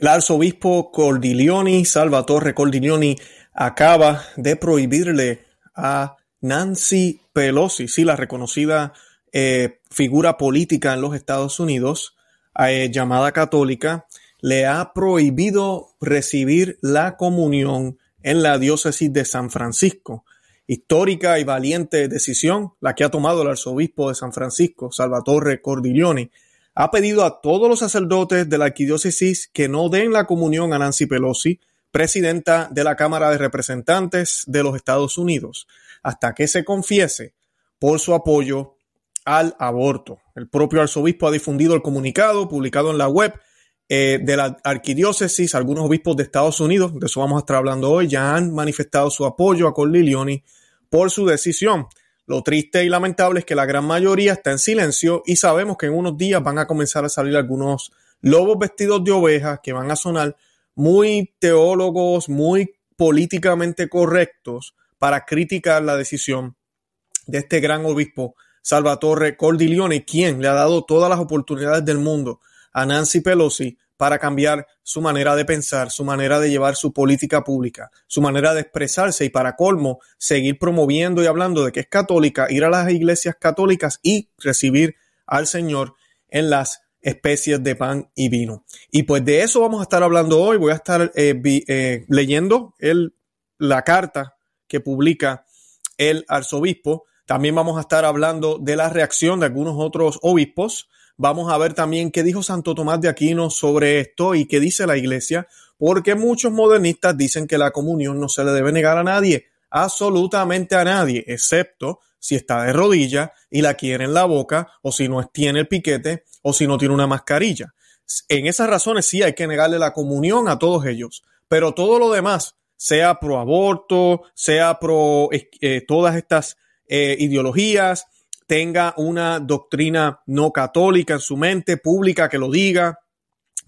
El arzobispo Cordileoni, Salvatore Cordileoni, acaba de prohibirle a Nancy Pelosi, sí, la reconocida eh, figura política en los Estados Unidos, eh, llamada católica, le ha prohibido recibir la comunión en la diócesis de San Francisco. Histórica y valiente decisión la que ha tomado el arzobispo de San Francisco, Salvatore Cordileoni, ha pedido a todos los sacerdotes de la arquidiócesis que no den la comunión a Nancy Pelosi, presidenta de la Cámara de Representantes de los Estados Unidos, hasta que se confiese por su apoyo al aborto. El propio arzobispo ha difundido el comunicado publicado en la web eh, de la arquidiócesis. Algunos obispos de Estados Unidos, de eso vamos a estar hablando hoy, ya han manifestado su apoyo a Corlilioni por su decisión. Lo triste y lamentable es que la gran mayoría está en silencio y sabemos que en unos días van a comenzar a salir algunos lobos vestidos de ovejas que van a sonar muy teólogos, muy políticamente correctos para criticar la decisión de este gran obispo Salvatore Cordileone, quien le ha dado todas las oportunidades del mundo a Nancy Pelosi para cambiar su manera de pensar, su manera de llevar su política pública, su manera de expresarse y para colmo seguir promoviendo y hablando de que es católica, ir a las iglesias católicas y recibir al Señor en las especies de pan y vino. Y pues de eso vamos a estar hablando hoy. Voy a estar eh, eh, leyendo el, la carta que publica el arzobispo. También vamos a estar hablando de la reacción de algunos otros obispos Vamos a ver también qué dijo Santo Tomás de Aquino sobre esto y qué dice la iglesia, porque muchos modernistas dicen que la comunión no se le debe negar a nadie, absolutamente a nadie, excepto si está de rodilla y la quiere en la boca, o si no tiene el piquete, o si no tiene una mascarilla. En esas razones sí hay que negarle la comunión a todos ellos, pero todo lo demás, sea pro aborto, sea pro eh, todas estas eh, ideologías, tenga una doctrina no católica en su mente, pública, que lo diga,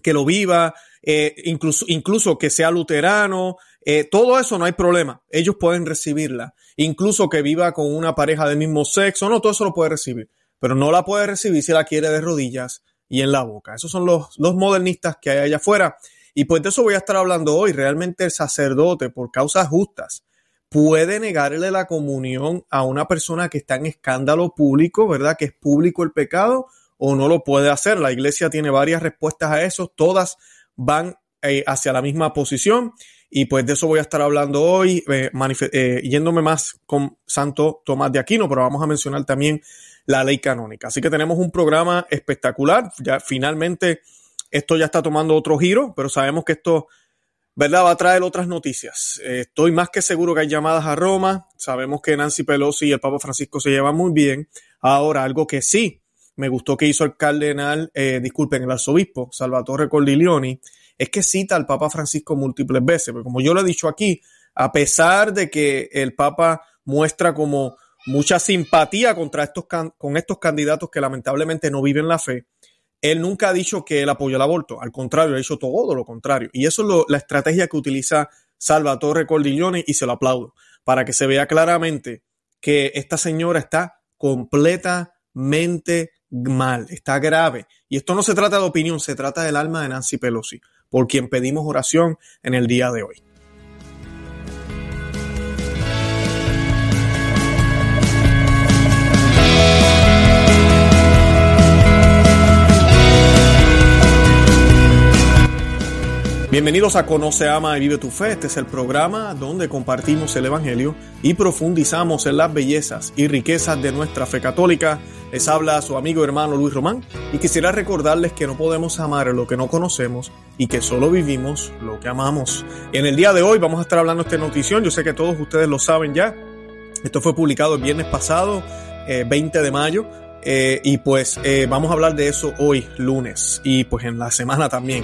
que lo viva, eh, incluso, incluso que sea luterano, eh, todo eso no hay problema. Ellos pueden recibirla. Incluso que viva con una pareja del mismo sexo, no, todo eso lo puede recibir. Pero no la puede recibir si la quiere de rodillas y en la boca. Esos son los, los modernistas que hay allá afuera. Y pues de eso voy a estar hablando hoy. Realmente el sacerdote, por causas justas, puede negarle la comunión a una persona que está en escándalo público, ¿verdad? Que es público el pecado o no lo puede hacer. La iglesia tiene varias respuestas a eso, todas van eh, hacia la misma posición y pues de eso voy a estar hablando hoy, eh, eh, yéndome más con Santo Tomás de Aquino, pero vamos a mencionar también la ley canónica. Así que tenemos un programa espectacular, ya finalmente esto ya está tomando otro giro, pero sabemos que esto ¿verdad? Va a traer otras noticias. Eh, estoy más que seguro que hay llamadas a Roma. Sabemos que Nancy Pelosi y el Papa Francisco se llevan muy bien. Ahora, algo que sí me gustó que hizo el cardenal, eh, disculpen, el arzobispo Salvatore Cordileoni, es que cita al Papa Francisco múltiples veces. Porque como yo lo he dicho aquí, a pesar de que el Papa muestra como mucha simpatía contra estos, con estos candidatos que lamentablemente no viven la fe, él nunca ha dicho que él apoyó el aborto, al contrario, ha dicho todo lo contrario. Y eso es la estrategia que utiliza Salvatore Cordiglione y se lo aplaudo, para que se vea claramente que esta señora está completamente mal, está grave. Y esto no se trata de opinión, se trata del alma de Nancy Pelosi, por quien pedimos oración en el día de hoy. Bienvenidos a Conoce, Ama y Vive tu Fe. Este es el programa donde compartimos el Evangelio y profundizamos en las bellezas y riquezas de nuestra fe católica. Les habla su amigo hermano Luis Román y quisiera recordarles que no podemos amar lo que no conocemos y que solo vivimos lo que amamos. En el día de hoy vamos a estar hablando de esta notición. Yo sé que todos ustedes lo saben ya. Esto fue publicado el viernes pasado, 20 eh, de mayo. Eh, y pues eh, vamos a hablar de eso hoy, lunes, y pues en la semana también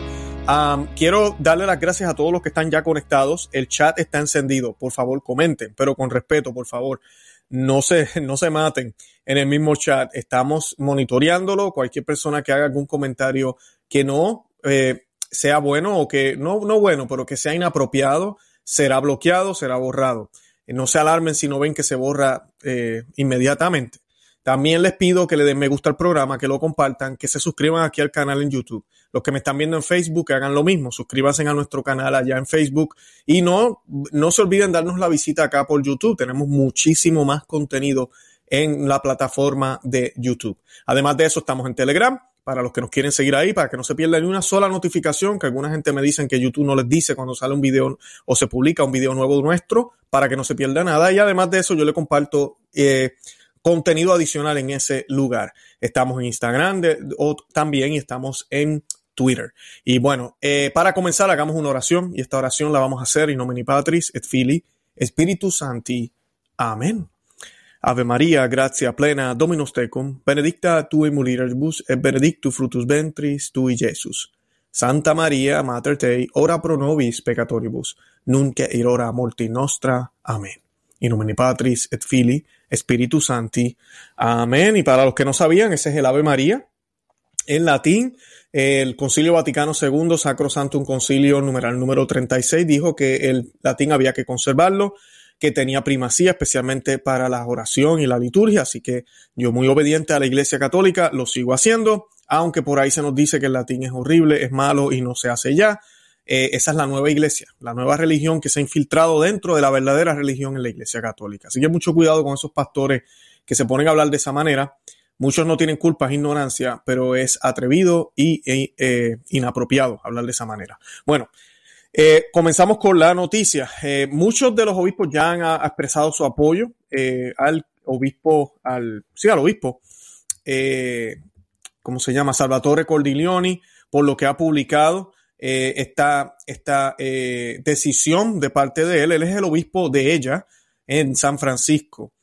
quiero darle las gracias a todos los que están ya conectados. El chat está encendido. Por favor, comenten, pero con respeto, por favor. No se, no se maten en el mismo chat. Estamos monitoreándolo. Cualquier persona que haga algún comentario que no eh, sea bueno o que no, no bueno, pero que sea inapropiado, será bloqueado, será borrado. No se alarmen si no ven que se borra eh, inmediatamente. También les pido que le den me gusta al programa, que lo compartan, que se suscriban aquí al canal en YouTube. Los que me están viendo en Facebook, hagan lo mismo. Suscríbanse a nuestro canal allá en Facebook. Y no, no se olviden darnos la visita acá por YouTube. Tenemos muchísimo más contenido en la plataforma de YouTube. Además de eso, estamos en Telegram para los que nos quieren seguir ahí, para que no se pierda ni una sola notificación, que alguna gente me dicen que YouTube no les dice cuando sale un video o se publica un video nuevo nuestro, para que no se pierda nada. Y además de eso, yo le comparto eh, contenido adicional en ese lugar. Estamos en Instagram o también y estamos en Twitter. Y bueno, eh, para comenzar, hagamos una oración y esta oración la vamos a hacer in nomine Patris et Filii Spiritus Santi. Amén. Ave María, gracia plena, Dominus tecum, benedicta tu in mulieribus et benedictus fructus ventris tui, Jesus. Santa María, Mater Dei, ora pro nobis peccatoribus, nunc et in hora morti nostra. Amén. In nomine Patris et Filii Espíritu Santi. Amén. Y para los que no sabían, ese es el Ave María. En latín, el Concilio Vaticano II, Sacro Santo, un concilio numeral número 36, dijo que el latín había que conservarlo, que tenía primacía, especialmente para la oración y la liturgia. Así que yo, muy obediente a la Iglesia Católica, lo sigo haciendo, aunque por ahí se nos dice que el latín es horrible, es malo y no se hace ya. Eh, esa es la nueva iglesia, la nueva religión que se ha infiltrado dentro de la verdadera religión en la iglesia católica. Así que mucho cuidado con esos pastores que se ponen a hablar de esa manera. Muchos no tienen culpa, ignorancia, pero es atrevido y e, eh, inapropiado hablar de esa manera. Bueno, eh, comenzamos con la noticia. muchos de los obispos ya han expresado su apoyo al obispo, al, sí, al obispo, ¿cómo se llama? Salvatore Cordiglioni, por lo que ha publicado eh, esta, esta eh, decisión de parte de él. Él es el obispo de ella en San Francisco.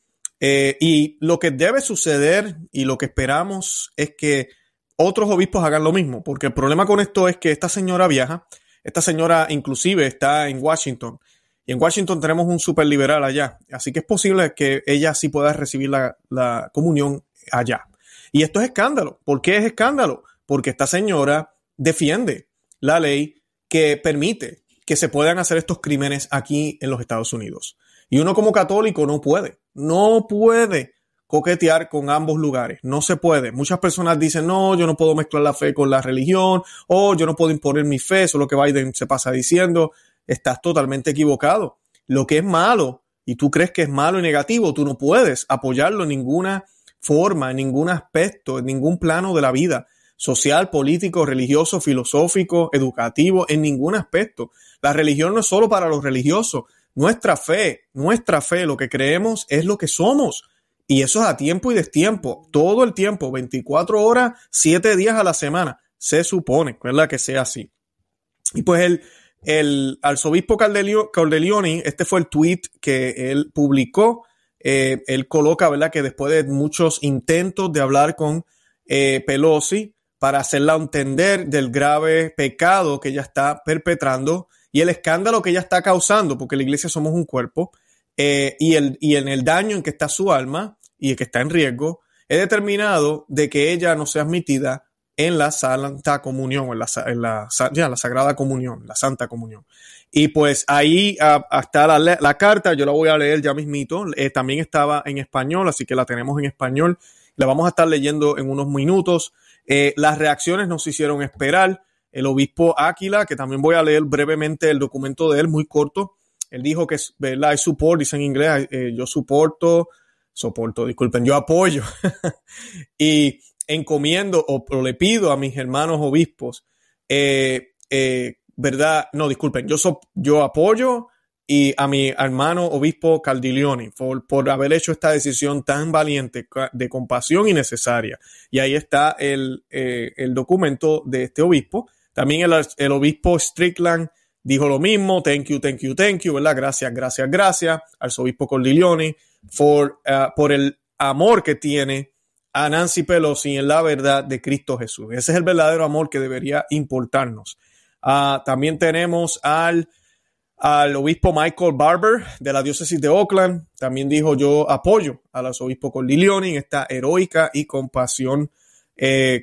Eh, y lo que debe suceder y lo que esperamos es que otros obispos hagan lo mismo, porque el problema con esto es que esta señora viaja, esta señora inclusive está en Washington, y en Washington tenemos un super liberal allá, así que es posible que ella sí pueda recibir la, la comunión allá. Y esto es escándalo. ¿Por qué es escándalo? Porque esta señora defiende la ley que permite que se puedan hacer estos crímenes aquí en los Estados Unidos. Y uno como católico no puede, no puede coquetear con ambos lugares, no se puede. Muchas personas dicen, no, yo no puedo mezclar la fe con la religión, o yo no puedo imponer mi fe, eso es lo que Biden se pasa diciendo. Estás totalmente equivocado. Lo que es malo, y tú crees que es malo y negativo, tú no puedes apoyarlo en ninguna forma, en ningún aspecto, en ningún plano de la vida social, político, religioso, filosófico, educativo, en ningún aspecto. La religión no es solo para los religiosos. Nuestra fe, nuestra fe, lo que creemos es lo que somos. Y eso es a tiempo y destiempo, todo el tiempo, 24 horas, 7 días a la semana. Se supone, ¿verdad? Que sea así. Y pues el, el arzobispo Cordelioni, este fue el tweet que él publicó. Eh, él coloca, ¿verdad? Que después de muchos intentos de hablar con eh, Pelosi, para hacerla entender del grave pecado que ella está perpetrando y el escándalo que ella está causando, porque la iglesia somos un cuerpo, eh, y, el, y en el daño en que está su alma y el que está en riesgo, he determinado de que ella no sea admitida en la Santa Comunión, en la, en la, ya, la Sagrada Comunión, la Santa Comunión. Y pues ahí está la, la, carta, yo la voy a leer ya mismito, eh, también estaba en español, así que la tenemos en español, la vamos a estar leyendo en unos minutos. Eh, las reacciones nos hicieron esperar. El obispo Áquila, que también voy a leer brevemente el documento de él, muy corto. Él dijo que, ¿verdad? I support, dice en inglés, eh, yo soporto, soporto, disculpen, yo apoyo. y encomiendo o, le pido a mis hermanos obispos, eh, ¿verdad? No, disculpen, yo, yo apoyo y a mi hermano obispo Caldiglioni por, por, haber hecho esta decisión tan valiente de compasión y necesaria. Y ahí está el, eh, el documento de este obispo. También el, obispo Strickland dijo lo mismo, thank you, thank you, thank you, ¿verdad? Gracias, gracias, gracias al obispo Cordiglioni por, uh, por el amor que tiene a Nancy Pelosi en la verdad de Cristo Jesús. Ese es el verdadero amor que debería importarnos. Uh, también tenemos al al obispo Michael Barber de la diócesis de Oakland. También dijo yo apoyo al arzobispo Cordiglioni en esta heroica y compasión, eh,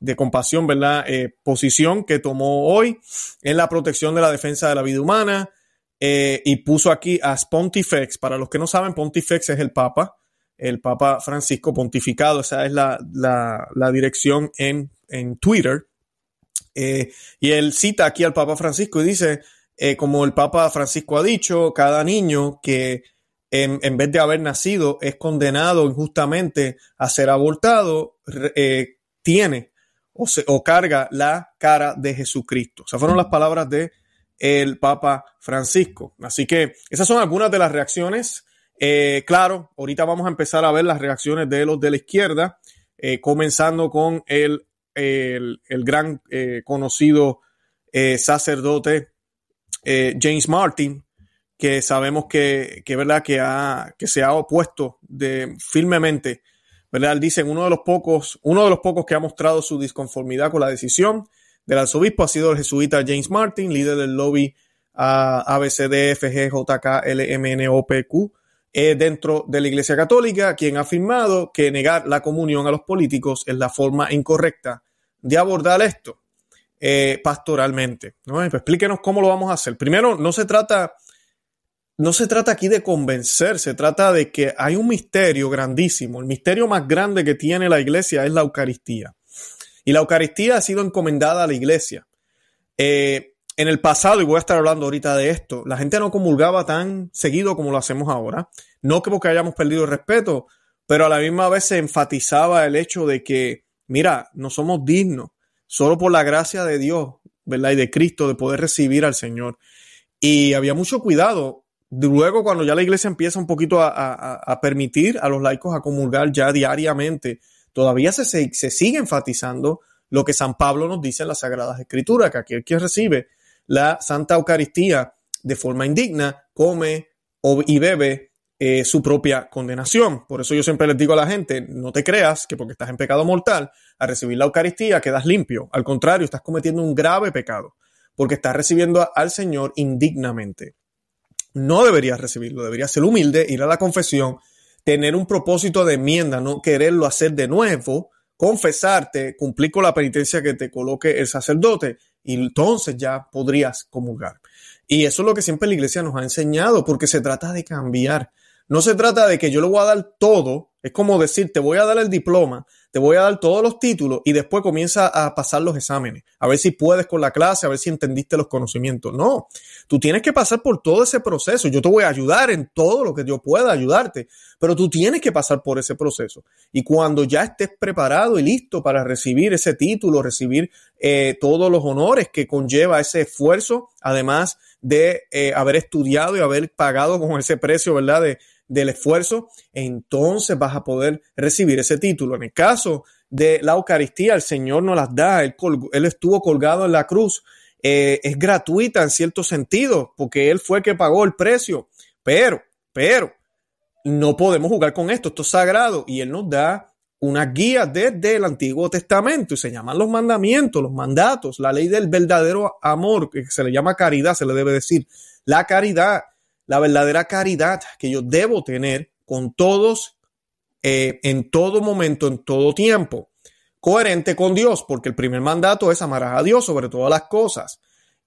de compasión, ¿verdad? Eh, posición que tomó hoy en la protección de la defensa de la vida humana. Eh, y puso aquí a Pontifex. Para los que no saben, Pontifex es el Papa. el Papa Francisco pontificado, esa es la, dirección en, en Twitter. Eh, y él cita aquí al Papa Francisco y dice, como el Papa Francisco ha dicho, cada niño que en, vez de haber nacido es condenado injustamente a ser abortado, eh, tiene o, se, o carga la cara de Jesucristo. Sea, fueron las palabras de el Papa Francisco. Así que esas son algunas de las reacciones. Eh, claro, ahorita vamos a empezar a ver las reacciones de los de la izquierda, eh, comenzando con el, el, gran eh, conocido sacerdote James Martin, que sabemos que, que, ¿verdad? que, ha, que se ha opuesto de, firmemente. ¿Verdad? Él uno de los pocos, uno de los pocos que ha mostrado su disconformidad con la decisión del arzobispo ha sido el jesuita James Martin, líder del lobby ABCDFGJKLMNOPQ eh, dentro de la Iglesia Católica, quien ha afirmado que negar la comunión a los políticos es la forma incorrecta de abordar esto eh, pastoralmente. ¿no? Pues explíquenos cómo lo vamos a hacer. Primero, no se trata no se trata aquí de convencer, se trata de que hay un misterio grandísimo. El misterio más grande que tiene la iglesia es la Eucaristía. Y la Eucaristía ha sido encomendada a la iglesia. Eh, en el pasado, y voy a estar hablando ahorita de esto, la gente no comulgaba tan seguido como lo hacemos ahora. No que porque hayamos perdido el respeto, pero a la misma vez se enfatizaba el hecho de que, mira, no somos dignos, solo por la gracia de Dios, ¿verdad? Y de Cristo, de poder recibir al Señor. Y había mucho cuidado. Luego, cuando ya la iglesia empieza un poquito a, permitir a los laicos a comulgar ya diariamente, todavía se, se, sigue enfatizando lo que San Pablo nos dice en las Sagradas Escrituras, que aquel que recibe la Santa Eucaristía de forma indigna come y bebe eh, su propia condenación. Por eso yo siempre les digo a la gente, no te creas que porque estás en pecado mortal, al recibir la Eucaristía quedas limpio. Al contrario, estás cometiendo un grave pecado, porque estás recibiendo al Señor indignamente. No deberías recibirlo, deberías ser humilde, ir a la confesión, tener un propósito de enmienda, no quererlo hacer de nuevo, confesarte, cumplir con la penitencia que te coloque el sacerdote y entonces ya podrías comulgar. Y eso es lo que siempre la iglesia nos ha enseñado, porque se trata de cambiar. No se trata de que yo le voy a dar todo, es como decir, te voy a dar el diploma, te voy a dar todos los títulos y después comienza a pasar los exámenes, a ver si puedes con la clase, a ver si entendiste los conocimientos. No, tú tienes que pasar por todo ese proceso. Yo te voy a ayudar en todo lo que yo pueda ayudarte, pero tú tienes que pasar por ese proceso. Y cuando ya estés preparado y listo para recibir ese título, recibir eh, todos los honores que conlleva ese esfuerzo, además de eh, haber estudiado y haber pagado con ese precio, ¿verdad? De, del esfuerzo, entonces vas a poder recibir ese título. En el caso de la Eucaristía, el Señor nos las da, Él, estuvo colgado en la cruz, eh, es gratuita en cierto sentido, porque Él fue el que pagó el precio, pero, pero, no podemos jugar con esto, esto es sagrado y Él nos da una guía desde el Antiguo Testamento y se llaman los mandamientos, los mandatos, la ley del verdadero amor, que se le llama caridad, se le debe decir, la caridad la verdadera caridad que yo debo tener con todos eh, en todo momento, en todo tiempo. Coherente con Dios, porque el primer mandato es amar a Dios sobre todas las cosas.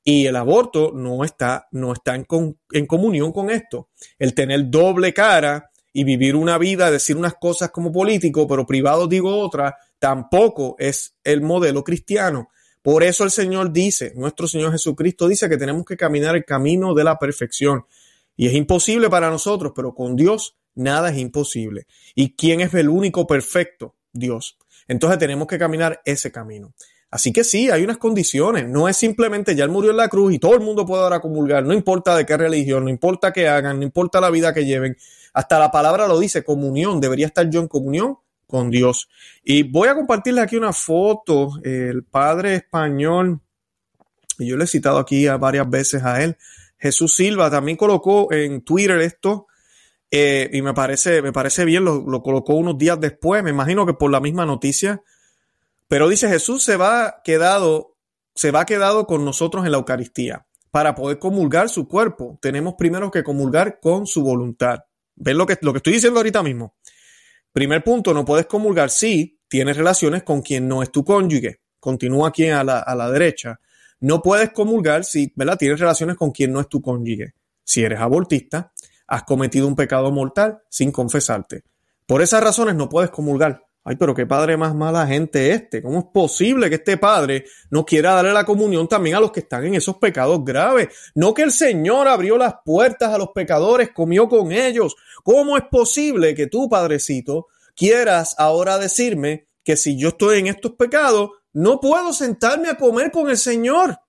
Y el aborto no está, no está en, en comunión con esto. El tener doble cara y vivir una vida, decir unas cosas como político, pero privado digo otra, tampoco es el modelo cristiano. Por eso el Señor dice, nuestro Señor Jesucristo dice que tenemos que caminar el camino de la perfección. Y es imposible para nosotros, pero con Dios nada es imposible. ¿Y quién es el único perfecto? Dios. Entonces tenemos que caminar ese camino. Así que sí, hay unas condiciones. No es simplemente ya él murió en la cruz y todo el mundo puede ahora comulgar. No importa de qué religión, no importa qué hagan, no importa la vida que lleven. Hasta la palabra lo dice, comunión. Debería estar yo en comunión con Dios. Y voy a compartirles aquí una foto. El padre español, y yo le he citado aquí varias veces a él, Jesús Silva también colocó en Twitter esto eh, y me parece, me parece bien, lo, lo, colocó unos días después, me imagino que por la misma noticia. Pero dice Jesús se va quedado, se va quedado con nosotros en la Eucaristía. Para poder comulgar su cuerpo, tenemos primero que comulgar con su voluntad. ¿Ven lo que, lo que estoy diciendo ahorita mismo? Primer punto, no puedes comulgar si tienes relaciones con quien no es tu cónyuge. Continúa aquí a la, a la derecha. No puedes comulgar si ¿verdad? tienes relaciones con quien no es tu cónyuge. Si eres abortista, has cometido un pecado mortal sin confesarte. Por esas razones no puedes comulgar. Ay, pero qué padre más mala gente este. ¿Cómo es posible que este padre no quiera darle la comunión también a los que están en esos pecados graves? No que el Señor abrió las puertas a los pecadores, comió con ellos. ¿Cómo es posible que tú, padrecito, quieras ahora decirme que si yo estoy en estos pecados, no puedo sentarme a comer con el Señor?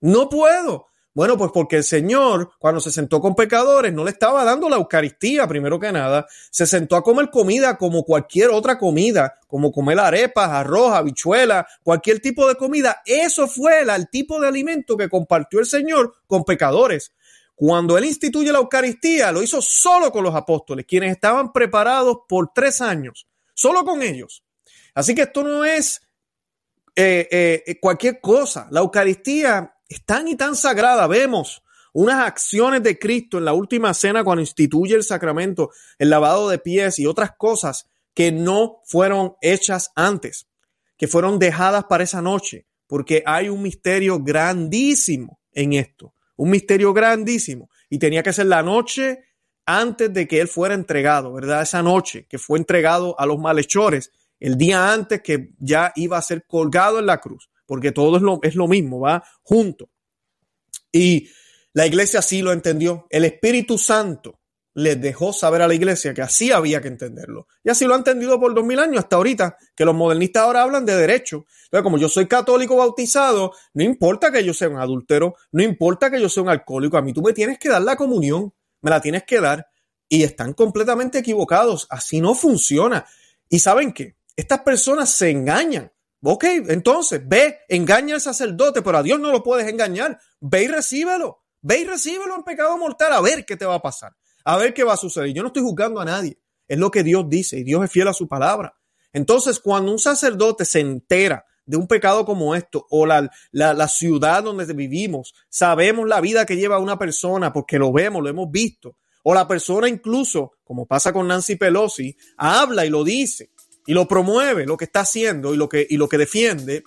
No puedo. Bueno, pues porque el Señor, cuando se sentó con pecadores, no le estaba dando la Eucaristía, primero que nada, se sentó a comer comida como cualquier otra comida, como comer arepas, arroz, habichuela, cualquier tipo de comida. Eso fue el, tipo de alimento que compartió el Señor con pecadores. Cuando él instituye la Eucaristía, lo hizo solo con los apóstoles, quienes estaban preparados por tres años, solo con ellos. Así que esto no es eh, eh, cualquier cosa. La Eucaristía es tan y tan sagrada. Vemos unas acciones de Cristo en la última cena cuando instituye el sacramento, el lavado de pies y otras cosas que no fueron hechas antes, que fueron dejadas para esa noche, porque hay un misterio grandísimo en esto, un misterio grandísimo. Y tenía que ser la noche antes de que él fuera entregado, ¿verdad? Esa noche que fue entregado a los malhechores, el día antes que ya iba a ser colgado en la cruz porque todo es lo, es lo mismo, va junto. Y la iglesia así lo entendió. El Espíritu Santo les dejó saber a la iglesia que así había que entenderlo. Y así lo ha entendido por dos mil años hasta ahorita, que los modernistas ahora hablan de derecho. Entonces, como yo soy católico bautizado, no importa que yo sea un adúltero, no importa que yo sea un alcohólico, a mí tú me tienes que dar la comunión, me la tienes que dar. Y están completamente equivocados. Así no funciona. ¿Y saben qué? Estas personas se engañan. Ok, entonces ve, engaña al sacerdote, pero a Dios no lo puedes engañar. Ve y recíbelo. Ve y recíbelo en pecado mortal a ver qué te va a pasar. A ver qué va a suceder. Yo no estoy juzgando a nadie. Es lo que Dios dice y Dios es fiel a su palabra. Entonces, cuando un sacerdote se entera de un pecado como esto o la, la, la, ciudad donde vivimos, sabemos la vida que lleva una persona porque lo vemos, lo hemos visto, o la persona incluso, como pasa con Nancy Pelosi, habla y lo dice y lo promueve, lo que está haciendo y lo que, y lo que defiende.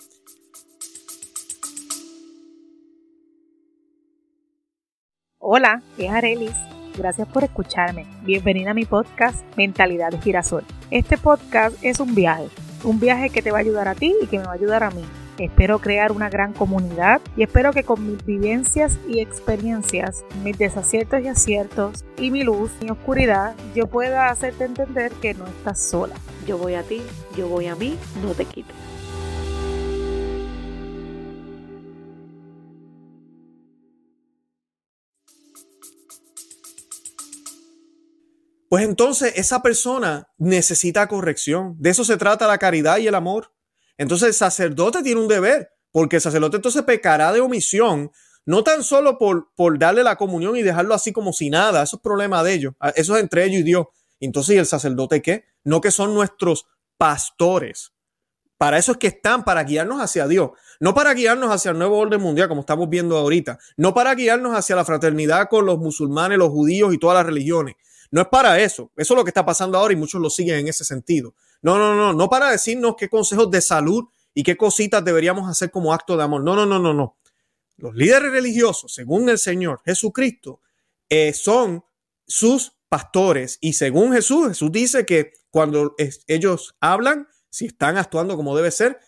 Hola, es Arelis. Gracias por escucharme. Bienvenida a mi podcast Mentalidad de Girasol. Este podcast es un viaje, un viaje que te va a ayudar a ti y que me va a ayudar a mí Espero crear una gran comunidad y espero que con mis vivencias y experiencias, mis desaciertos y aciertos y mi luz y oscuridad, yo pueda hacerte entender que no estás sola. Yo voy a ti, yo voy a mí, no te quites. Pues entonces esa persona necesita corrección. De eso se trata la caridad y el amor. Entonces el sacerdote tiene un deber, porque el sacerdote entonces pecará de omisión, no tan solo por, por darle la comunión y dejarlo así como si nada, eso es problema de ellos, ah, eso es entre ellos y Dios. Entonces, ¿y el sacerdote qué? No que son nuestros pastores. Para eso es que están, para guiarnos hacia Dios, no para guiarnos hacia el nuevo orden mundial, como estamos viendo ahorita, no para guiarnos hacia la fraternidad con los musulmanes, los judíos y todas las religiones. No es para eso. Eso es lo que está pasando ahora y muchos lo siguen en ese sentido. No, no, no, no para decirnos qué consejos de salud y qué cositas deberíamos hacer como acto de amor. No, no, no, no, no. Los líderes religiosos, según el Señor Jesucristo, eh, son sus pastores y según Jesús, Jesús dice que cuando ellos hablan, si están actuando como debe ser,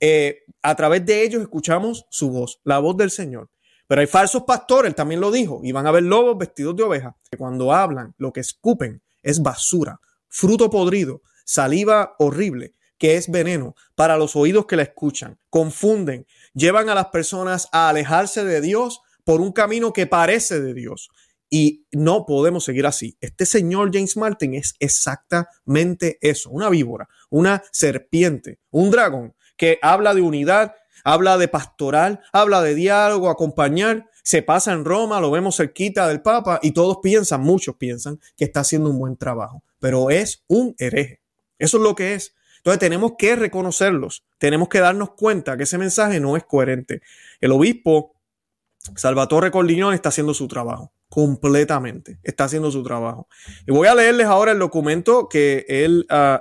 eh, a través de ellos escuchamos su voz, la voz del Señor. Pero hay falsos pastores, también lo dijo, y van a ver lobos vestidos de oveja, que cuando hablan, lo que escupen es basura, fruto podrido, saliva horrible, que es veneno para los oídos que la escuchan. Confunden, llevan a las personas a alejarse de Dios por un camino que parece de Dios. Y no podemos seguir así. Este señor James Martin es exactamente eso, una víbora, una serpiente, un dragón que habla de unidad, habla de pastoral, habla de diálogo, acompañar, se pasa en Roma, lo vemos cerquita del Papa y todos piensan, muchos piensan que está haciendo un buen trabajo, pero es un hereje. Eso es lo que es. Entonces tenemos que reconocerlos, tenemos que darnos cuenta que ese mensaje no es coherente. El obispo Salvatore Cordiñón está haciendo su trabajo, completamente, está haciendo su trabajo. Y voy a leerles ahora el documento que él uh,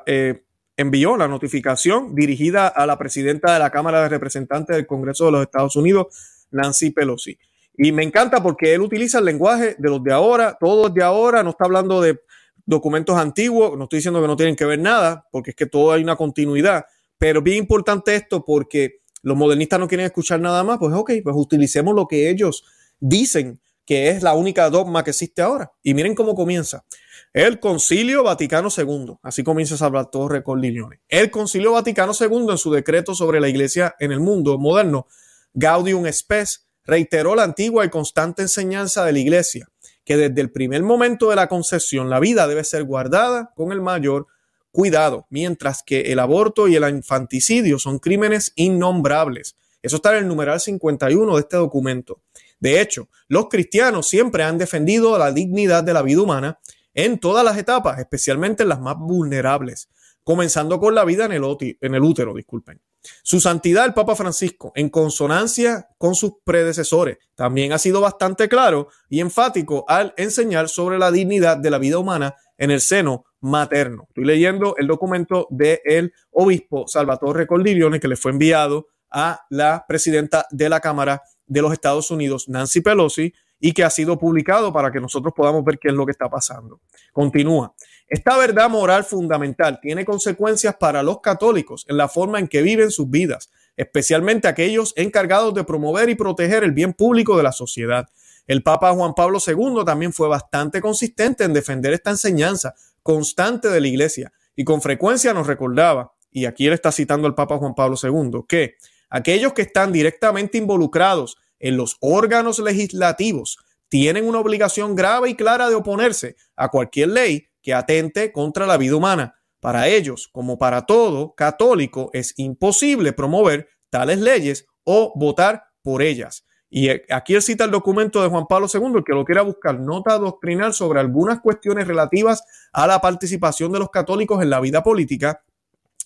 envió, la notificación dirigida a la presidenta de la Cámara de Representantes del Congreso de los Estados Unidos, Nancy Pelosi. Y me encanta porque él utiliza el lenguaje de los de ahora, todos de ahora, no está hablando de documentos antiguos, no estoy diciendo que no tienen que ver nada, porque es que todo hay una continuidad, pero bien importante esto porque los modernistas no quieren escuchar nada más, pues ok, pues utilicemos lo que ellos dicen que es la única dogma que existe ahora. Y miren cómo comienza. El Concilio Vaticano II, así comienza Salvatore Cordiglione. El Concilio Vaticano II en su decreto sobre la iglesia en el mundo moderno, Gaudium Spes, reiteró la antigua y constante enseñanza de la iglesia, que desde el primer momento de la concepción la vida debe ser guardada con el mayor cuidado, mientras que el aborto y el infanticidio son crímenes innombrables. Eso está en el numeral 51 de este documento. De hecho, los cristianos siempre han defendido la dignidad de la vida humana en todas las etapas, especialmente en las más vulnerables, comenzando con la vida en el, en el útero, disculpen. Su santidad, el Papa Francisco, en consonancia con sus predecesores, también ha sido bastante claro y enfático al enseñar sobre la dignidad de la vida humana en el seno materno. Estoy leyendo el documento del obispo Salvatore Cordiglione que le fue enviado a la presidenta de la Cámara de los Estados Unidos, Nancy Pelosi, y que ha sido publicado para que nosotros podamos ver qué es lo que está pasando. Continúa. Esta verdad moral fundamental tiene consecuencias para los católicos en la forma en que viven sus vidas, especialmente aquellos encargados de promover y proteger el bien público de la sociedad. El Papa Juan Pablo II también fue bastante consistente en defender esta enseñanza constante de la Iglesia y con frecuencia nos recordaba, y aquí él está citando al Papa Juan Pablo II, que aquellos que están directamente involucrados en los órganos legislativos tienen una obligación grave y clara de oponerse a cualquier ley que atente contra la vida humana. Para ellos, como para todo católico, es imposible promover tales leyes o votar por ellas. Y aquí él cita el documento de Juan Pablo II, el que lo quiera buscar, nota doctrinal sobre algunas cuestiones relativas a la participación de los católicos en la vida política.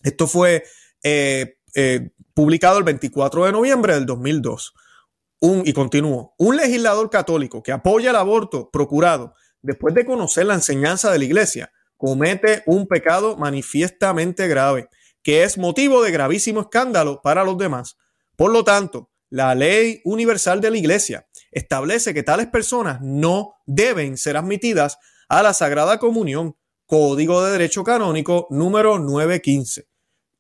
Esto fue eh, eh, publicado el 24 de noviembre del 2002 un, y continúo, un legislador católico que apoya el aborto procurado después de conocer la enseñanza de la iglesia, comete un pecado manifiestamente grave, que es motivo de gravísimo escándalo para los demás. Por lo tanto, la ley universal de la iglesia establece que tales personas no deben ser admitidas a la Sagrada Comunión, Código de Derecho Canónico número 915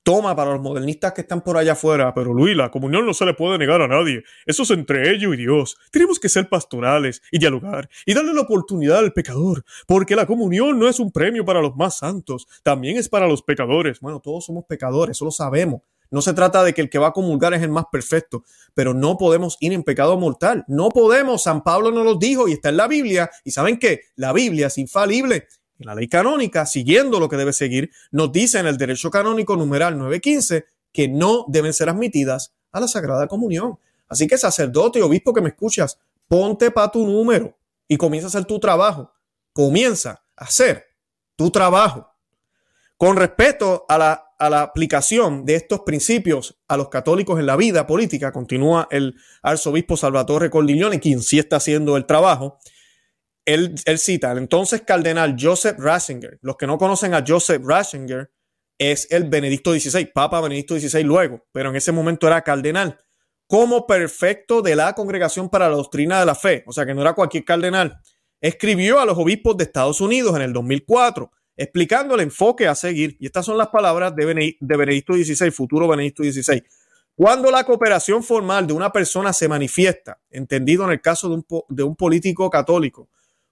toma para los modernistas que están por allá afuera. Pero Luis, la comunión no se le puede negar a nadie. Eso es entre ellos y Dios. Tenemos que ser pastorales y dialogar y darle la oportunidad al pecador, porque la comunión no es un premio para los más santos, también es para los pecadores. Bueno, todos somos pecadores, eso lo sabemos. No se trata de que el que va a comulgar es el más perfecto, pero no podemos ir en pecado mortal. No podemos. San Pablo nos lo dijo y está en la Biblia. Y saben qué? La Biblia es infalible la ley canónica, siguiendo lo que debe seguir, nos dice en el derecho canónico numeral 915 que no deben ser admitidas a la Sagrada Comunión. Así que sacerdote y obispo que me escuchas, ponte para tu número y comienza a hacer tu trabajo. Comienza a hacer tu trabajo. Con respecto a la, aplicación de estos principios a los católicos en la vida política, continúa el arzobispo Salvatore Cordiglione, quien sí está haciendo el trabajo, él, cita al entonces cardenal Joseph Ratzinger. Los que no conocen a Joseph Ratzinger es el Benedicto XVI, Papa Benedicto XVI luego, pero en ese momento era cardenal, como perfecto de la Congregación para la Doctrina de la Fe, o sea que no era cualquier cardenal. Escribió a los obispos de Estados Unidos en el 2004, explicando el enfoque a seguir. Y estas son las palabras de, Benedicto XVI, futuro Benedicto XVI. Cuando la cooperación formal de una persona se manifiesta, entendido en el caso de un, de un político católico,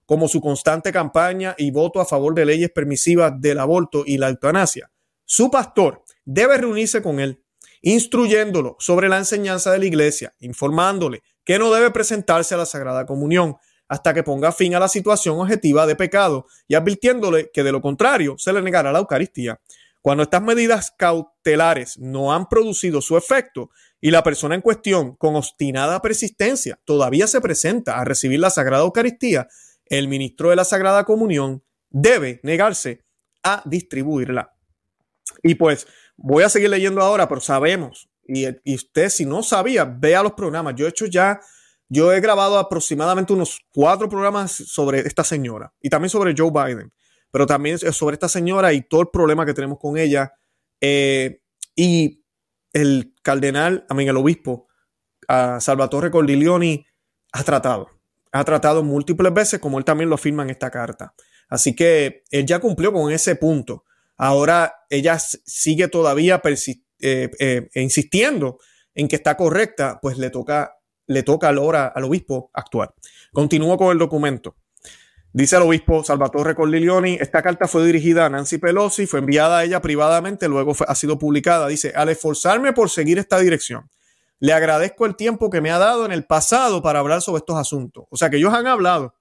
como su constante campaña y voto a favor de leyes permisivas del aborto y la eutanasia. Su pastor debe reunirse con él, instruyéndolo sobre la enseñanza de la iglesia, informándole que no debe presentarse a la Sagrada Comunión hasta que ponga fin a la situación objetiva de pecado y advirtiéndole que de lo contrario se le negará la Eucaristía. Cuando estas medidas cautelares no han producido su efecto y la persona en cuestión, con obstinada persistencia, todavía se presenta a recibir la Sagrada Eucaristía, el ministro de la Sagrada Comunión debe negarse a distribuirla. Y pues voy a seguir leyendo ahora, pero sabemos, y, usted si no sabía, vea los programas. Yo he hecho ya, yo he grabado aproximadamente unos cuatro programas sobre esta señora y también sobre Joe Biden, pero también sobre esta señora y todo el problema que tenemos con ella. Eh, y el cardenal, a el obispo, a Salvatore Cordiglioni, ha tratado ha tratado múltiples veces, como él también lo afirma en esta carta. Así que él ya cumplió con ese punto. Ahora ella sigue todavía eh, eh, insistiendo en que está correcta, pues le toca, le toca ahora al obispo actuar. Continúo con el documento. Dice el obispo Salvatore Cordiglioni, esta carta fue dirigida a Nancy Pelosi, fue enviada a ella privadamente, luego ha sido publicada. Dice, al esforzarme por seguir esta dirección, le agradezco el tiempo que me ha dado en el pasado para hablar sobre estos asuntos. O sea que ellos han hablado.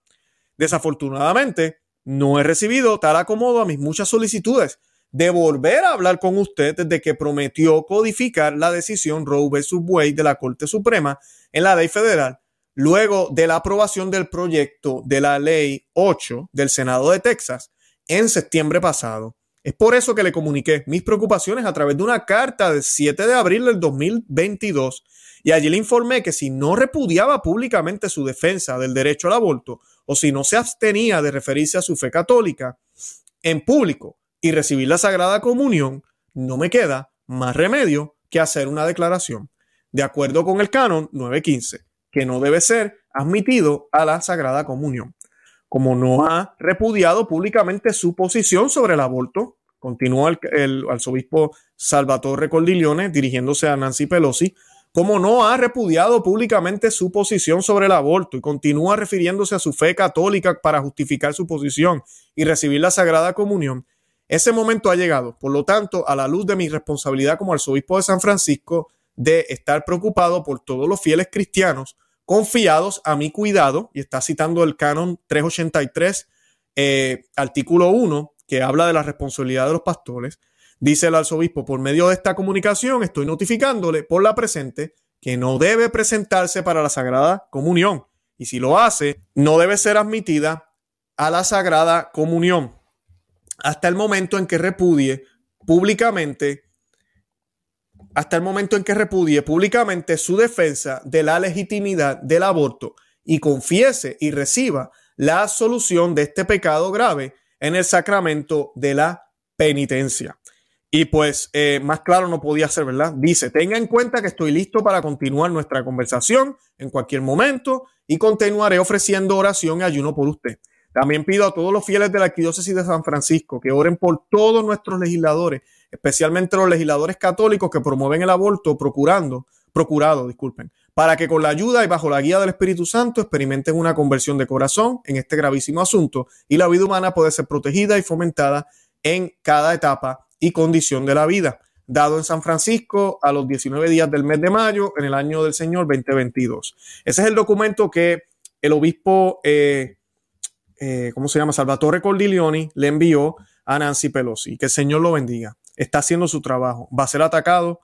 Desafortunadamente, no he recibido tal acomodo a mis muchas solicitudes de volver a hablar con usted desde que prometió codificar la decisión Roe vs. Wade de la Corte Suprema en la ley federal, luego de la aprobación del proyecto de la ley 8 del Senado de Texas en septiembre pasado. Es por eso que le comuniqué mis preocupaciones a través de una carta del 7 de abril del 2022 y allí le informé que si no repudiaba públicamente su defensa del derecho al aborto o si no se abstenía de referirse a su fe católica en público y recibir la Sagrada Comunión, no me queda más remedio que hacer una declaración de acuerdo con el canon 915, que no debe ser admitido a la Sagrada Comunión. Como no ha repudiado públicamente su posición sobre el aborto, Continúa el, arzobispo Salvatore Cordiglione dirigiéndose a Nancy Pelosi, como no ha repudiado públicamente su posición sobre el aborto y continúa refiriéndose a su fe católica para justificar su posición y recibir la Sagrada Comunión, ese momento ha llegado. Por lo tanto, a la luz de mi responsabilidad como arzobispo de San Francisco, de estar preocupado por todos los fieles cristianos confiados a mi cuidado, y está citando el canon 383, eh, artículo 1, que habla de la responsabilidad de los pastores, dice el arzobispo, por medio de esta comunicación estoy notificándole por la presente que no debe presentarse para la Sagrada Comunión. Y si lo hace, no debe ser admitida a la Sagrada Comunión hasta el momento en que repudie públicamente, hasta el momento en que repudie públicamente su defensa de la legitimidad del aborto y confiese y reciba la solución de este pecado grave en el sacramento de la penitencia. Y pues eh, más claro no podía ser, ¿verdad? Dice, tenga en cuenta que estoy listo para continuar nuestra conversación en cualquier momento y continuaré ofreciendo oración y ayuno por usted. También pido a todos los fieles de la Arquidiócesis de San Francisco que oren por todos nuestros legisladores, especialmente los legisladores católicos que promueven el aborto, procurando, procurado, disculpen, para que con la ayuda y bajo la guía del Espíritu Santo experimenten una conversión de corazón en este gravísimo asunto y la vida humana puede ser protegida y fomentada en cada etapa y condición de la vida. Dado en San Francisco a los 19 días del mes de mayo en el año del Señor 2022. Ese es el documento que el obispo, eh, eh, ¿cómo se llama? Salvatore Cordiglioni le envió a Nancy Pelosi. Que el Señor lo bendiga. Está haciendo su trabajo. Va a ser atacado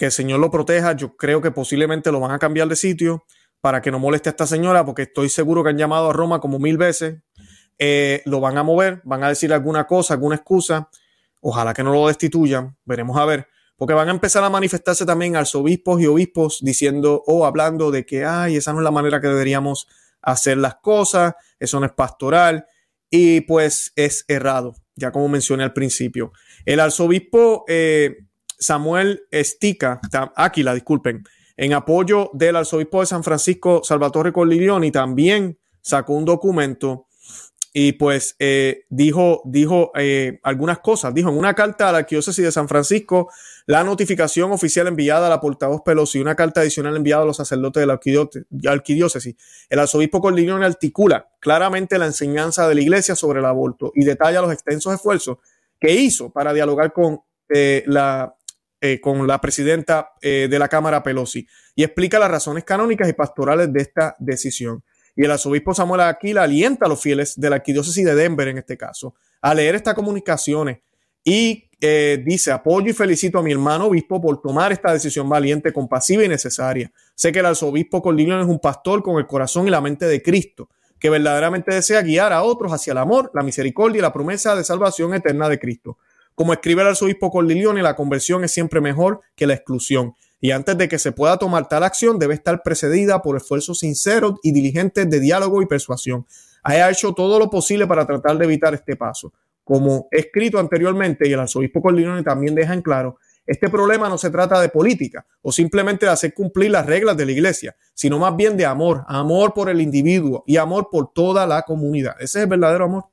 que el Señor lo proteja. Yo creo que posiblemente lo van a cambiar de sitio para que no moleste a esta señora, porque estoy seguro que han llamado a Roma como mil veces. Eh, lo van a mover, van a decir alguna cosa, alguna excusa. Ojalá que no lo destituyan. Veremos a ver. Porque van a empezar a manifestarse también arzobispos y obispos diciendo o hablando de que, ay, esa no es la manera que deberíamos hacer las cosas, eso no es pastoral. Y pues es errado, ya como mencioné al principio. El arzobispo eh, Samuel Estica, Áquila, disculpen, en apoyo del arzobispo de San Francisco, Salvatore Cordiglioni, también sacó un documento y pues eh, dijo, dijo eh, algunas cosas. Dijo en una carta a la arquidiócesis de San Francisco, la notificación oficial enviada a la portavoz Pelosi y una carta adicional enviada a los sacerdotes de la arquidiócesis. El arzobispo Cordiglioni articula claramente la enseñanza de la iglesia sobre el aborto y detalla los extensos esfuerzos que hizo para dialogar con eh, la eh, con la presidenta eh, de la Cámara Pelosi y explica las razones canónicas y pastorales de esta decisión. Y el arzobispo Samuel Aquila alienta a los fieles de la arquidiócesis de Denver, en este caso, a leer estas comunicaciones y eh, dice, apoyo y felicito a mi hermano obispo por tomar esta decisión valiente, compasiva y necesaria. Sé que el arzobispo Cornelio es un pastor con el corazón y la mente de Cristo, que verdaderamente desea guiar a otros hacia el amor, la misericordia y la promesa de salvación eterna de Cristo. Como escribe el arzobispo Cordiglione, la conversión es siempre mejor que la exclusión. Y antes de que se pueda tomar tal acción, debe estar precedida por esfuerzos sinceros y diligentes de diálogo y persuasión. Ha hecho todo lo posible para tratar de evitar este paso. Como he escrito anteriormente, y el arzobispo Cordiglione también deja en claro, este problema no se trata de política o simplemente de hacer cumplir las reglas de la iglesia, sino más bien de amor, amor por el individuo y amor por toda la comunidad. Ese es el verdadero amor.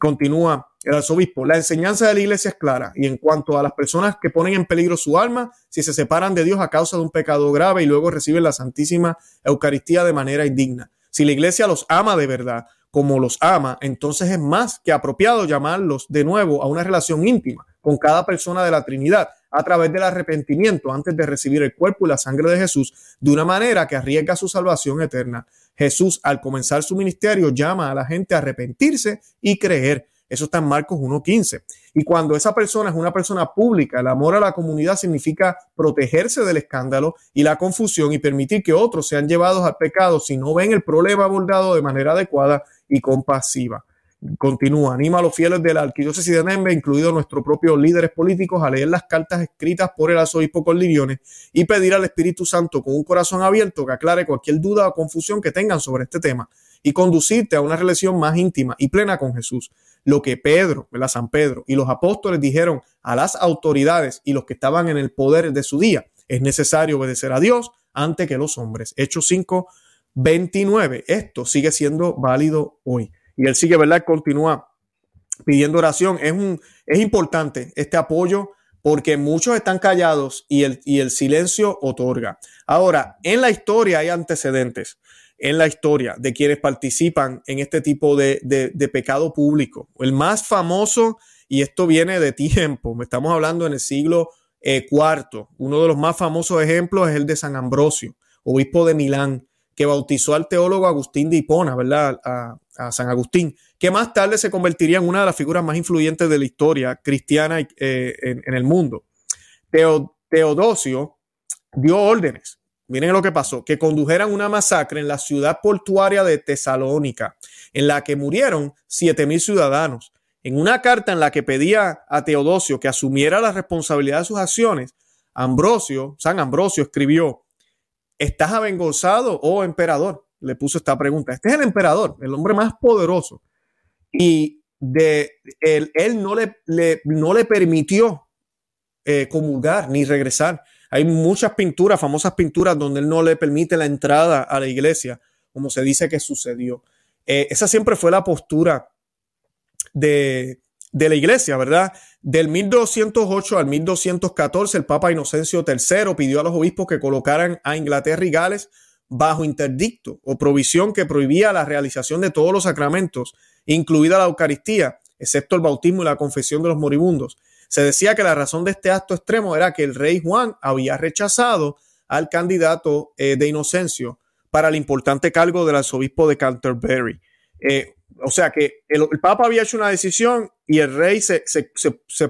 Continúa el arzobispo, la enseñanza de la iglesia es clara y en cuanto a las personas que ponen en peligro su alma, si se separan de Dios a causa de un pecado grave y luego reciben la Santísima Eucaristía de manera indigna. Si la iglesia los ama de verdad, como los ama, entonces es más que apropiado llamarlos de nuevo a una relación íntima con cada persona de la Trinidad a través del arrepentimiento antes de recibir el cuerpo y la sangre de Jesús de una manera que arriesga su salvación eterna. Jesús, al comenzar su ministerio, llama a la gente a arrepentirse y creer. Eso está en Marcos 1.15. Y cuando esa persona es una persona pública, el amor a la comunidad significa protegerse del escándalo y la confusión y permitir que otros sean llevados al pecado si no ven el problema abordado de manera adecuada y compasiva. Continúa, anima a los fieles de la arquidiócesis de Nembe, incluidos nuestros propios líderes políticos, a leer las cartas escritas por el arzobispo Corliriones y pedir al Espíritu Santo con un corazón abierto que aclare cualquier duda o confusión que tengan sobre este tema y conducirte a una relación más íntima y plena con Jesús. Lo que Pedro, ¿verdad? San Pedro y los apóstoles dijeron a las autoridades y los que estaban en el poder de su día, es necesario obedecer a Dios antes que los hombres. Hechos 5, 29. Esto sigue siendo válido hoy. Y él sigue, ¿verdad? Continúa pidiendo oración. Es, un, es importante este apoyo porque muchos están callados y el, y el silencio otorga. Ahora, en la historia hay antecedentes en la historia de quienes participan en este tipo de, de, pecado público. El más famoso, y esto viene de tiempo, estamos hablando en el siglo IV, eh, uno de los más famosos ejemplos es el de San Ambrosio, obispo de Milán, que bautizó al teólogo Agustín de Hipona, ¿verdad? A, San Agustín, que más tarde se convertiría en una de las figuras más influyentes de la historia cristiana eh, en, el mundo. Teodosio dio órdenes, miren lo que pasó, que condujeran una masacre en la ciudad portuaria de Tesalónica, en la que murieron siete mil ciudadanos. En una carta en la que pedía a Teodosio que asumiera la responsabilidad de sus acciones, Ambrosio, San Ambrosio escribió, ¿Estás avergonzado, oh emperador? Le puso esta pregunta. Este es el emperador, el hombre más poderoso. Y de él, él no, le, no le permitió eh, comulgar ni regresar. Hay muchas pinturas, famosas pinturas, donde él no le permite la entrada a la iglesia, como se dice que sucedió. Eh, esa siempre fue la postura de, de la iglesia, ¿verdad? Del 1208 al 1214, el Papa Inocencio III pidió a los obispos que colocaran a Inglaterra y Gales bajo interdicto o provisión que prohibía la realización de todos los sacramentos, incluida la Eucaristía, excepto el bautismo y la confesión de los moribundos. Se decía que la razón de este acto extremo era que el rey Juan había rechazado al candidato eh, de Inocencio para el importante cargo del arzobispo de Canterbury. Eh, o sea que el, Papa había hecho una decisión y el rey se,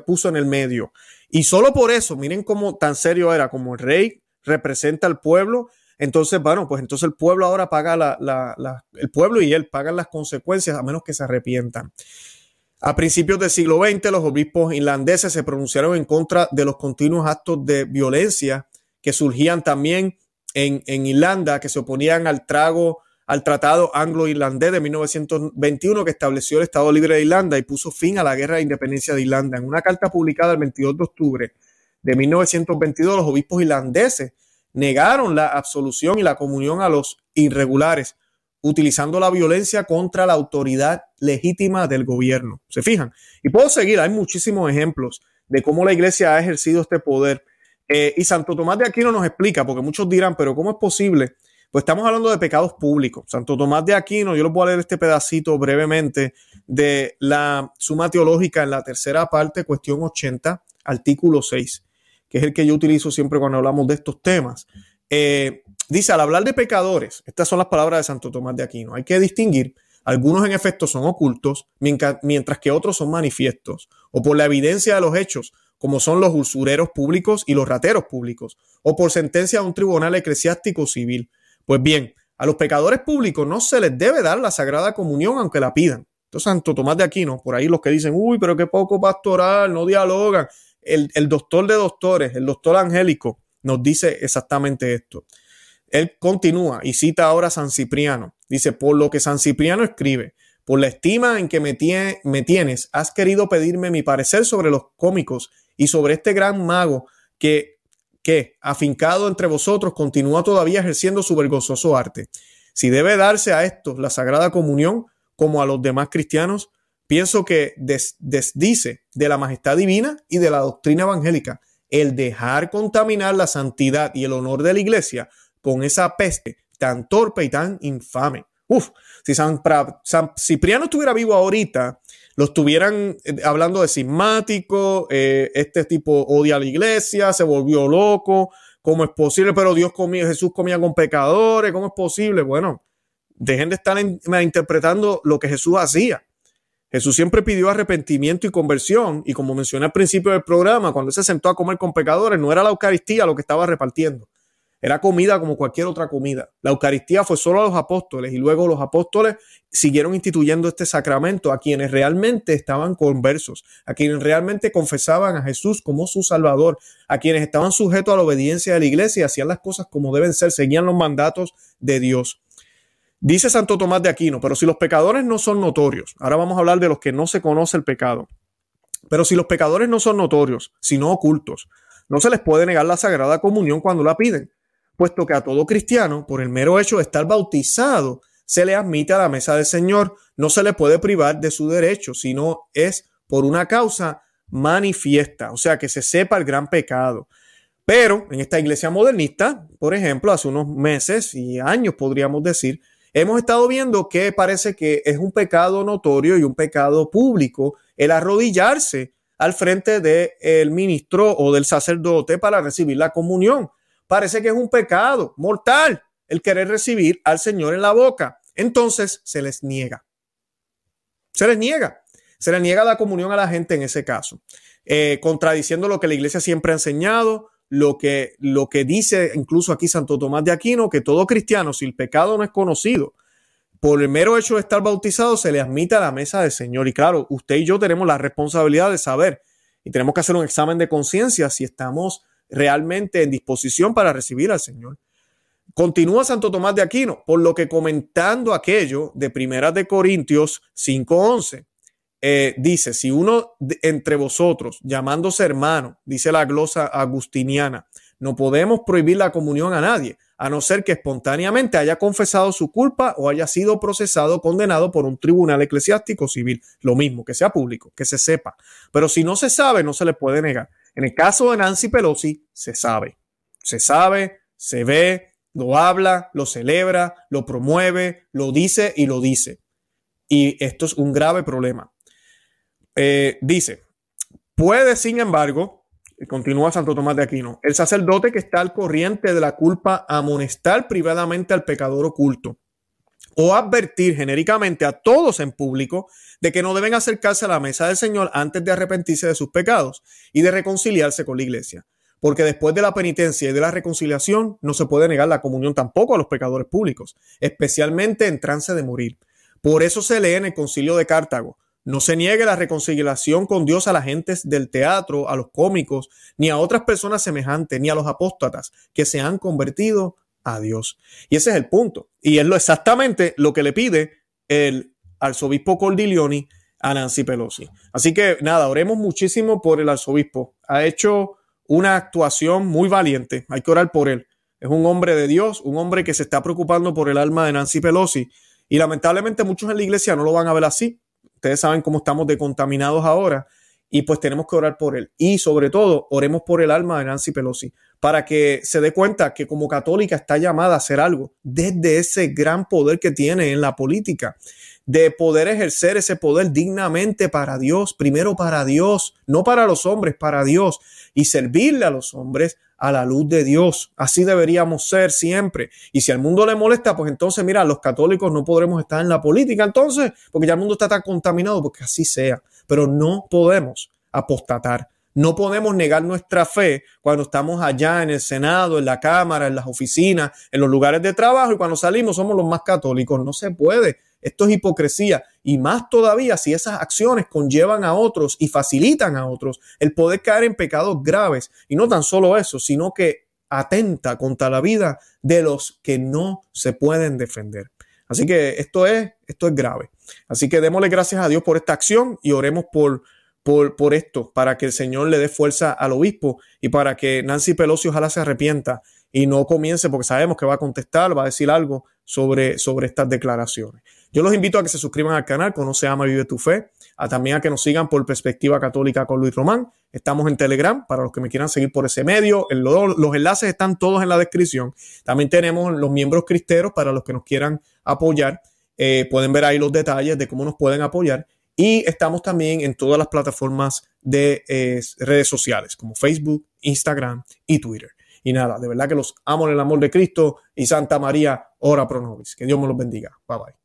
puso en el medio. Y solo por eso, miren cómo tan serio era, como el rey representa al pueblo, entonces, bueno, pues entonces el pueblo ahora paga la, el pueblo y él pagan las consecuencias a menos que se arrepientan. A principios del siglo XX, los obispos irlandeses se pronunciaron en contra de los continuos actos de violencia que surgían también en, Irlanda, que se oponían al trago al Tratado Anglo-Irlandés de 1921 que estableció el Estado Libre de Irlanda y puso fin a la Guerra de Independencia de Irlanda. En una carta publicada el 22 de octubre de 1922, los obispos irlandeses negaron la absolución y la comunión a los irregulares, utilizando la violencia contra la autoridad legítima del gobierno. ¿Se fijan? Y puedo seguir, hay muchísimos ejemplos de cómo la iglesia ha ejercido este poder. Eh, y Santo Tomás de Aquino nos explica, porque muchos dirán, pero ¿cómo es posible pues estamos hablando de pecados públicos. Santo Tomás de Aquino, yo les voy a leer este pedacito brevemente de la Suma Teológica en la tercera parte, cuestión 80, artículo 6, que es el que yo utilizo siempre cuando hablamos de estos temas. Eh, dice, al hablar de pecadores, estas son las palabras de Santo Tomás de Aquino, hay que distinguir, algunos en efecto son ocultos, mientras que otros son manifiestos, o por la evidencia de los hechos, como son los usureros públicos y los rateros públicos, o por sentencia de un tribunal eclesiástico civil pues bien, a los pecadores públicos no se les debe dar la sagrada comunión aunque la pidan. Entonces, Santo Tomás de Aquino, por ahí los que dicen, uy, pero qué poco pastoral, no dialogan. El, el doctor de doctores, el doctor angélico, nos dice exactamente esto. Él continúa y cita ahora a San Cipriano. Dice, por lo que San Cipriano escribe, por la estima en que me, tienes, has querido pedirme mi parecer sobre los cómicos y sobre este gran mago que que, afincado entre vosotros, continúa todavía ejerciendo su vergonzoso arte. Si debe darse a estos la sagrada comunión, como a los demás cristianos, pienso que desdice de la majestad divina y de la doctrina evangélica el dejar contaminar la santidad y el honor de la iglesia con esa peste tan torpe y tan infame. Uf, si San, Cipriano estuviera vivo ahorita, lo estuvieran eh, hablando de cismático, eh, este tipo odia a la iglesia, se volvió loco, ¿cómo es posible? Pero Dios comía, Jesús comía con pecadores, ¿cómo es posible? Bueno, dejen de estar interpretando lo que Jesús hacía. Jesús siempre pidió arrepentimiento y conversión, y como mencioné al principio del programa, cuando se sentó a comer con pecadores, no era la Eucaristía lo que estaba repartiendo, era comida como cualquier otra comida. La Eucaristía fue solo a los apóstoles y luego los apóstoles siguieron instituyendo este sacramento a quienes realmente estaban conversos, a quienes realmente confesaban a Jesús como su Salvador, a quienes estaban sujetos a la obediencia de la iglesia y hacían las cosas como deben ser, seguían los mandatos de Dios. Dice Santo Tomás de Aquino, pero si los pecadores no son notorios, ahora vamos a hablar de los que no se conoce el pecado, pero si los pecadores no son notorios, sino ocultos, no se les puede negar la sagrada comunión cuando la piden, puesto que a todo cristiano, por el mero hecho de estar bautizado, se le admite a la mesa del Señor, no se le puede privar de su derecho, sino es por una causa manifiesta, o sea, que se sepa el gran pecado. Pero en esta iglesia modernista, por ejemplo, hace unos meses y años podríamos decir, hemos estado viendo que parece que es un pecado notorio y un pecado público el arrodillarse al frente del ministro o del sacerdote para recibir la comunión. Parece que es un pecado mortal el querer recibir al Señor en la boca. Entonces se les niega. Se les niega. Se les niega la comunión a la gente en ese caso, eh, contradiciendo lo que la iglesia siempre ha enseñado, lo que, lo que dice incluso aquí Santo Tomás de Aquino, que todo cristiano, si el pecado no es conocido, por el mero hecho de estar bautizado, se le admite a la mesa del Señor. Y claro, usted y yo tenemos la responsabilidad de saber y tenemos que hacer un examen de conciencia si estamos realmente en disposición para recibir al Señor. Continúa Santo Tomás de Aquino, por lo que comentando aquello de Primeras de Corintios 5:11, eh, dice, si uno entre vosotros, llamándose hermano, dice la glosa agustiniana, no podemos prohibir la comunión a nadie, a no ser que espontáneamente haya confesado su culpa o haya sido procesado, condenado por un tribunal eclesiástico civil. Lo mismo, que sea público, que se sepa. Pero si no se sabe, no se le puede negar. En el caso de Nancy Pelosi, se sabe. Se sabe, se ve, lo habla, lo celebra, lo promueve, lo dice y lo dice. Y esto es un grave problema. Eh, dice, puede, sin embargo, continúa Santo Tomás de Aquino, el sacerdote que está al corriente de la culpa amonestar privadamente al pecador oculto o advertir genéricamente a todos en público de que no deben acercarse a la mesa del Señor antes de arrepentirse de sus pecados y de reconciliarse con la iglesia. Porque después de la penitencia y de la reconciliación no se puede negar la comunión tampoco a los pecadores públicos, especialmente en trance de morir. Por eso se lee en el concilio de Cartago, no se niegue la reconciliación con Dios a la gente del teatro, a los cómicos, ni a otras personas semejantes, ni a los apóstatas que se han convertido a Dios. Y ese es el punto. Y es lo exactamente lo que le pide el arzobispo Cordilioni a Nancy Pelosi. Así que nada, oremos muchísimo por el arzobispo. Ha hecho una actuación muy valiente. Hay que orar por él. Es un hombre de Dios, un hombre que se está preocupando por el alma de Nancy Pelosi. Y lamentablemente muchos en la iglesia no lo van a ver así. Ustedes saben cómo estamos decontaminados ahora y pues tenemos que orar por él. Y sobre todo, oremos por el alma de Nancy Pelosi para que se dé cuenta que como católica está llamada a hacer algo desde ese gran poder que tiene en la política, de poder ejercer ese poder dignamente para Dios, primero para Dios, no para los hombres, para Dios, y servirle a los hombres a la luz de Dios. Así deberíamos ser siempre. Y si al mundo le molesta, pues entonces, mira, los católicos no podremos estar en la política entonces, porque ya el mundo está tan contaminado, porque así sea. Pero no podemos apostatar. No podemos negar nuestra fe cuando estamos allá en el Senado, en la Cámara, en las oficinas, en los lugares de trabajo y cuando salimos somos los más católicos. No se puede. Esto es hipocresía y más todavía si esas acciones conllevan a otros y facilitan a otros el poder caer en pecados graves. Y no tan solo eso, sino que atenta contra la vida de los que no se pueden defender. Así que esto es, esto es grave. Así que démosle gracias a Dios por esta acción y oremos por, por, por esto, para que el Señor le dé fuerza al obispo y para que Nancy Pelosi ojalá se arrepienta y no comience porque sabemos que va a contestar, va a decir algo sobre, sobre estas declaraciones. Yo los invito a que se suscriban al canal, Conoce, Ama, Vive tu Fe, a también a que nos sigan por Perspectiva Católica con Luis Román. Estamos en Telegram para los que me quieran seguir por ese medio. los enlaces están todos en la descripción. También tenemos los miembros cristeros para los que nos quieran apoyar. Eh, pueden ver ahí los detalles de cómo nos pueden apoyar. Y estamos también en todas las plataformas de eh, redes sociales como Facebook, Instagram y Twitter. Y nada, de verdad que los amo en el amor de Cristo y Santa María, ora pro nobis. Que Dios me los bendiga. Bye bye.